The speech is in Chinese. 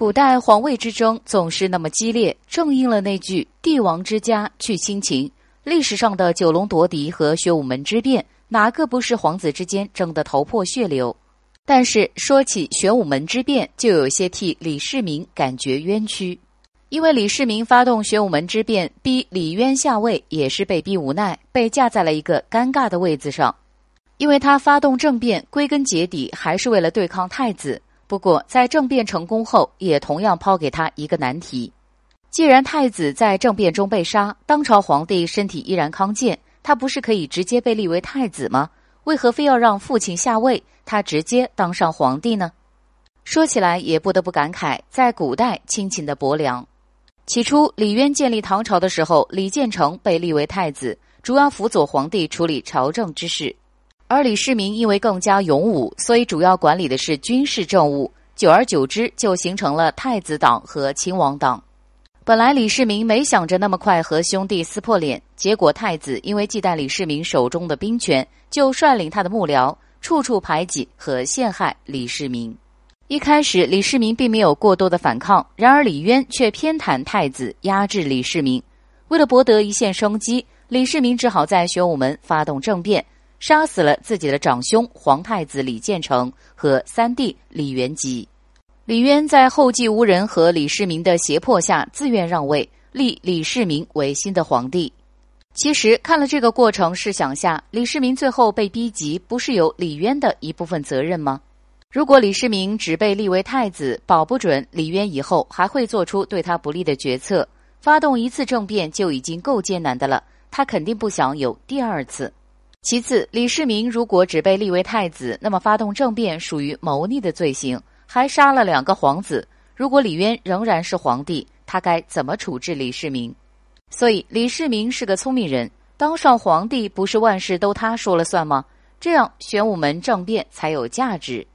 古代皇位之争总是那么激烈，正应了那句“帝王之家去亲情”。历史上的九龙夺嫡和玄武门之变，哪个不是皇子之间争得头破血流？但是说起玄武门之变，就有些替李世民感觉冤屈，因为李世民发动玄武门之变，逼李渊下位，也是被逼无奈，被架在了一个尴尬的位子上。因为他发动政变，归根结底还是为了对抗太子。不过，在政变成功后，也同样抛给他一个难题：既然太子在政变中被杀，当朝皇帝身体依然康健，他不是可以直接被立为太子吗？为何非要让父亲下位，他直接当上皇帝呢？说起来，也不得不感慨，在古代亲情的薄凉。起初，李渊建立唐朝的时候，李建成被立为太子，主要辅佐皇帝处理朝政之事。而李世民因为更加勇武，所以主要管理的是军事政务。久而久之，就形成了太子党和亲王党。本来李世民没想着那么快和兄弟撕破脸，结果太子因为忌惮李世民手中的兵权，就率领他的幕僚处处排挤和陷害李世民。一开始，李世民并没有过多的反抗，然而李渊却偏袒太子，压制李世民。为了博得一线生机，李世民只好在玄武门发动政变。杀死了自己的长兄皇太子李建成和三弟李元吉。李渊在后继无人和李世民的胁迫下，自愿让位，立李世民为新的皇帝。其实看了这个过程，试想下，李世民最后被逼急，不是有李渊的一部分责任吗？如果李世民只被立为太子，保不准李渊以后还会做出对他不利的决策。发动一次政变就已经够艰难的了，他肯定不想有第二次。其次，李世民如果只被立为太子，那么发动政变属于谋逆的罪行，还杀了两个皇子。如果李渊仍然是皇帝，他该怎么处置李世民？所以，李世民是个聪明人，当上皇帝不是万事都他说了算吗？这样玄武门政变才有价值。